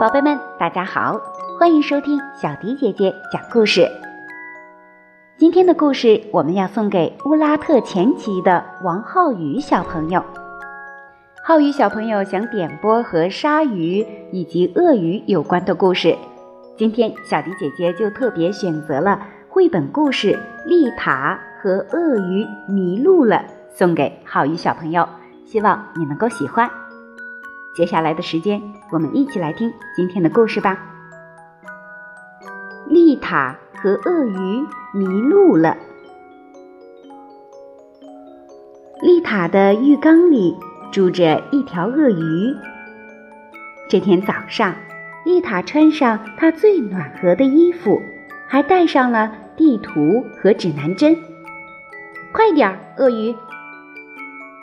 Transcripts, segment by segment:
宝贝们，大家好，欢迎收听小迪姐姐讲故事。今天的故事我们要送给乌拉特前旗的王浩宇小朋友。浩宇小朋友想点播和鲨鱼以及鳄鱼有关的故事，今天小迪姐姐就特别选择了绘本故事《丽塔和鳄鱼迷路了》，送给浩宇小朋友，希望你能够喜欢。接下来的时间，我们一起来听今天的故事吧。丽塔和鳄鱼迷路了。丽塔的浴缸里住着一条鳄鱼。这天早上，丽塔穿上她最暖和的衣服，还带上了地图和指南针。快点儿，鳄鱼！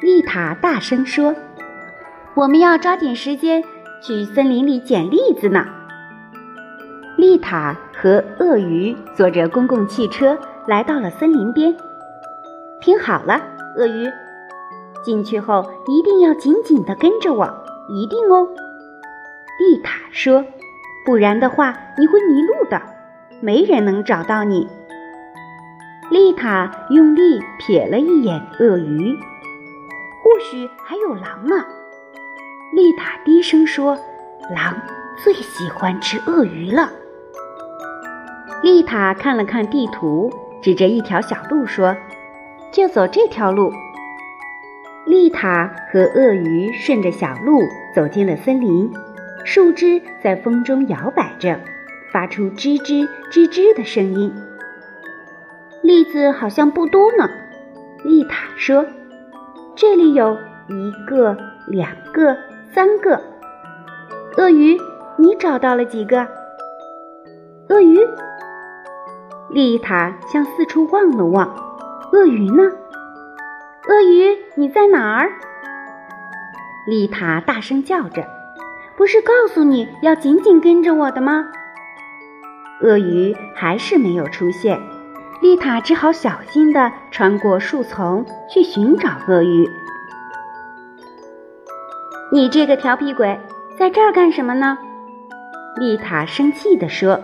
丽塔大声说。我们要抓紧时间去森林里捡栗子呢。丽塔和鳄鱼坐着公共汽车来到了森林边。听好了，鳄鱼，进去后一定要紧紧地跟着我，一定哦。丽塔说：“不然的话你会迷路的，没人能找到你。”丽塔用力瞥了一眼鳄鱼，或许还有狼呢。丽塔低声说：“狼最喜欢吃鳄鱼了。”丽塔看了看地图，指着一条小路说：“就走这条路。”丽塔和鳄鱼顺着小路走进了森林，树枝在风中摇摆着，发出吱吱吱吱的声音。栗子好像不多呢，丽塔说：“这里有一个，两个。”三个鳄鱼，你找到了几个？鳄鱼，丽塔向四处望了望，鳄鱼呢？鳄鱼，你在哪儿？丽塔大声叫着：“不是告诉你要紧紧跟着我的吗？”鳄鱼还是没有出现，丽塔只好小心地穿过树丛去寻找鳄鱼。你这个调皮鬼，在这儿干什么呢？丽塔生气地说：“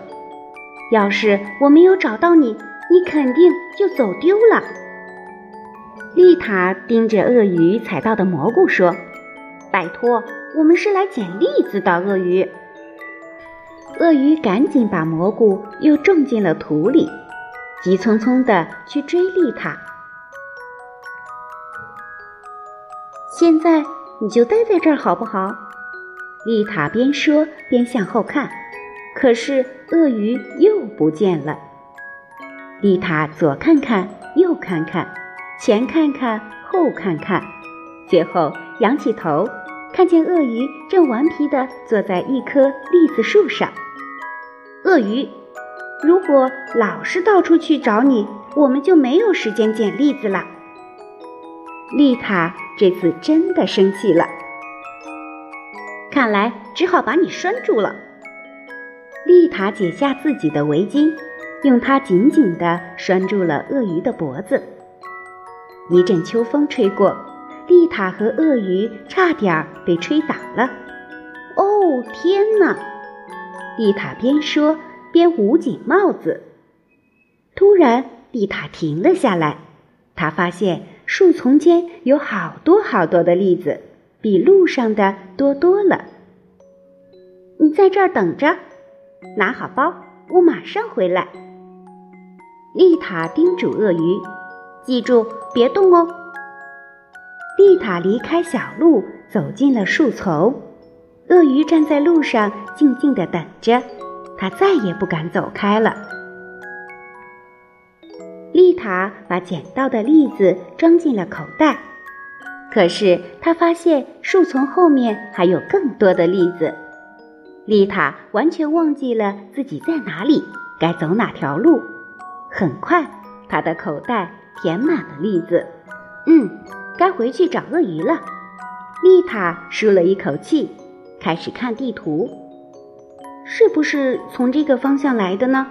要是我没有找到你，你肯定就走丢了。”丽塔盯着鳄鱼采到的蘑菇说：“拜托，我们是来捡栗子的。”鳄鱼，鳄鱼赶紧把蘑菇又种进了土里，急匆匆地去追丽塔。现在。你就待在这儿好不好？丽塔边说边向后看，可是鳄鱼又不见了。丽塔左看看，右看看，前看看，后看看，最后仰起头，看见鳄鱼正顽皮地坐在一棵栗子树上。鳄鱼，如果老是到处去找你，我们就没有时间捡栗子了。丽塔这次真的生气了，看来只好把你拴住了。丽塔解下自己的围巾，用它紧紧地拴住了鳄鱼的脖子。一阵秋风吹过，丽塔和鳄鱼差点被吹倒了。哦，天哪！丽塔边说边捂紧帽子。突然，丽塔停了下来，她发现。树丛间有好多好多的栗子，比路上的多多了。你在这儿等着，拿好包，我马上回来。丽塔叮嘱鳄鱼：“记住，别动哦。”丽塔离开小路，走进了树丛。鳄鱼站在路上，静静地等着，它再也不敢走开了。丽塔把捡到的栗子装进了口袋，可是她发现树丛后面还有更多的栗子。丽塔完全忘记了自己在哪里，该走哪条路。很快，她的口袋填满了栗子。嗯，该回去找鳄鱼了。丽塔舒了一口气，开始看地图，是不是从这个方向来的呢？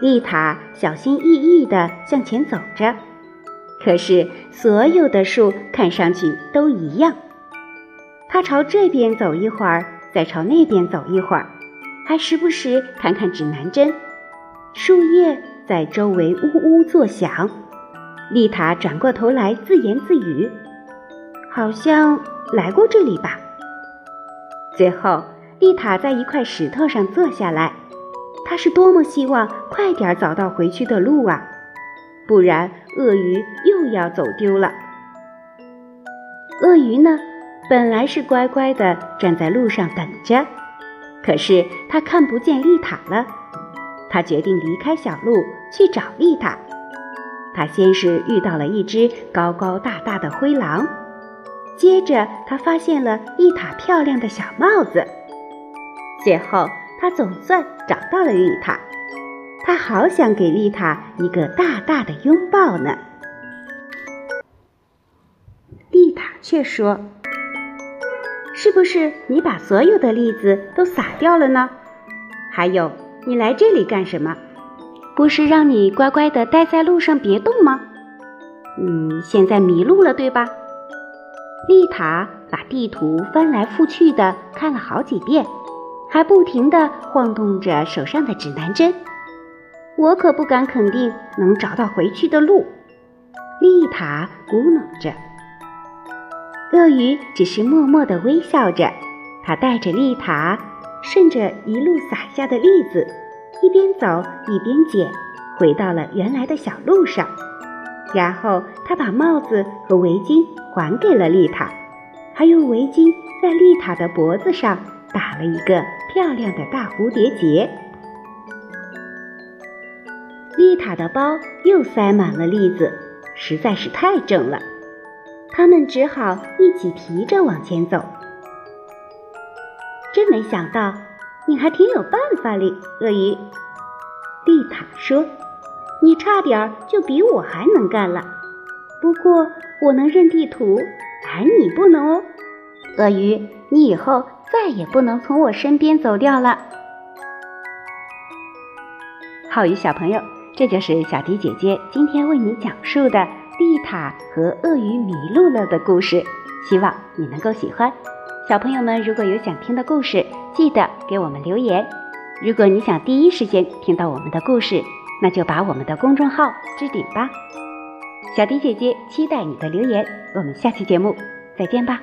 丽塔小心翼翼地向前走着，可是所有的树看上去都一样。她朝这边走一会儿，再朝那边走一会儿，还时不时看看指南针。树叶在周围呜呜作响。丽塔转过头来自言自语：“好像来过这里吧。”最后，丽塔在一块石头上坐下来。她是多么希望快点找到回去的路啊！不然鳄鱼又要走丢了。鳄鱼呢，本来是乖乖地站在路上等着，可是它看不见丽塔了。它决定离开小路去找丽塔。它先是遇到了一只高高大大的灰狼，接着它发现了丽塔漂亮的小帽子，最后。他总算找到了丽塔，他好想给丽塔一个大大的拥抱呢。丽塔却说：“是不是你把所有的栗子都撒掉了呢？还有，你来这里干什么？不是让你乖乖的待在路上别动吗？你现在迷路了，对吧？”丽塔把地图翻来覆去的看了好几遍。还不停地晃动着手上的指南针，我可不敢肯定能找到回去的路。丽塔咕哝着，鳄鱼只是默默地微笑着。他带着丽塔顺着一路撒下的栗子，一边走一边捡，回到了原来的小路上。然后他把帽子和围巾还给了丽塔，还用围巾在丽塔的脖子上打了一个。漂亮的大蝴蝶结，丽塔的包又塞满了栗子，实在是太重了。他们只好一起提着往前走。真没想到，你还挺有办法哩，鳄鱼。丽塔说：“你差点就比我还能干了。不过我能认地图，而你不能哦。”鳄鱼，你以后。再也不能从我身边走掉了，浩宇小朋友，这就是小迪姐姐今天为你讲述的丽塔和鳄鱼迷路了的故事，希望你能够喜欢。小朋友们如果有想听的故事，记得给我们留言。如果你想第一时间听到我们的故事，那就把我们的公众号置顶吧。小迪姐姐期待你的留言，我们下期节目再见吧。